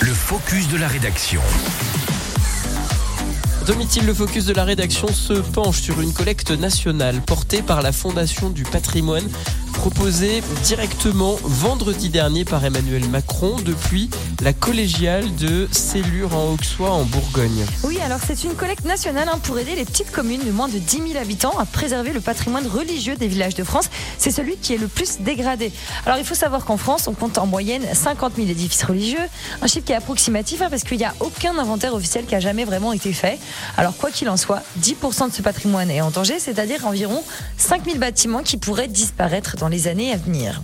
le focus de la rédaction. Domitil, le focus de la rédaction se penche sur une collecte nationale portée par la Fondation du patrimoine proposée directement vendredi dernier par Emmanuel Macron depuis la collégiale de Cellure en Auxois en Bourgogne. Oui, alors c'est une collecte nationale hein, pour aider les petites communes de moins de 10 000 habitants à préserver le patrimoine religieux des villages de France. C'est celui qui est le plus dégradé. Alors il faut savoir qu'en France, on compte en moyenne 50 000 édifices religieux, un chiffre qui est approximatif hein, parce qu'il n'y a aucun inventaire officiel qui a jamais vraiment été fait. Alors quoi qu'il en soit, 10% de ce patrimoine est en danger, c'est-à-dire environ 5000 bâtiments qui pourraient disparaître dans les années à venir.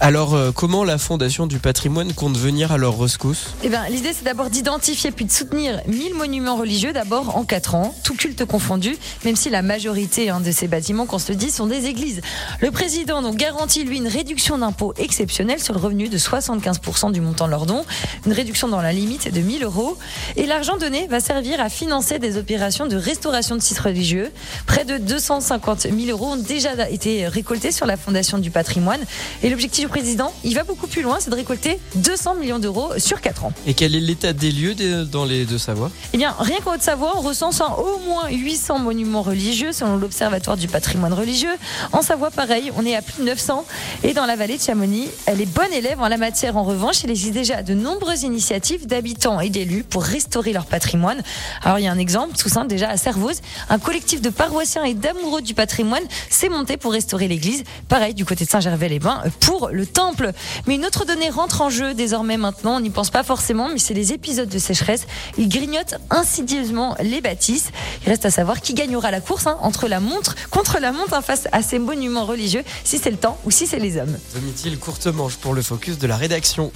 Alors, euh, comment la Fondation du patrimoine compte venir à leur rescousse? Eh bien, l'idée, c'est d'abord d'identifier puis de soutenir 1000 monuments religieux d'abord en 4 ans, tout culte confondu, même si la majorité hein, de ces bâtiments, qu'on se le dit, sont des églises. Le président donc garantit, lui, une réduction d'impôt exceptionnelle sur le revenu de 75% du montant de leur don, une réduction dans la limite de 1000 euros. Et l'argent donné va servir à financer des opérations de restauration de sites religieux. Près de 250 000 euros ont déjà été récoltés sur la Fondation du patrimoine. Président, il va beaucoup plus loin, c'est de récolter 200 millions d'euros sur 4 ans. Et quel est l'état des lieux dans les Deux-Savoie Eh bien, rien qu'en Haute-Savoie, on recense au moins 800 monuments religieux selon l'Observatoire du patrimoine religieux. En Savoie, pareil, on est à plus de 900. Et dans la vallée de Chamonix, elle est bonne élève en la matière. En revanche, il existe déjà de nombreuses initiatives d'habitants et d'élus pour restaurer leur patrimoine. Alors, il y a un exemple tout simple déjà à Servoz. Un collectif de paroissiens et d'amoureux du patrimoine s'est monté pour restaurer l'église. Pareil, du côté de Saint-Gervais-les-Bains, pour le temple. Mais une autre donnée rentre en jeu désormais maintenant, on n'y pense pas forcément, mais c'est les épisodes de sécheresse. Ils grignotent insidieusement les bâtisses. Il reste à savoir qui gagnera la course hein, entre la montre, contre la montre hein, face à ces monuments religieux, si c'est le temps ou si c'est les hommes. Domitil, courte manche pour le focus de la rédaction.